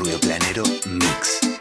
Rubio Planero Mix.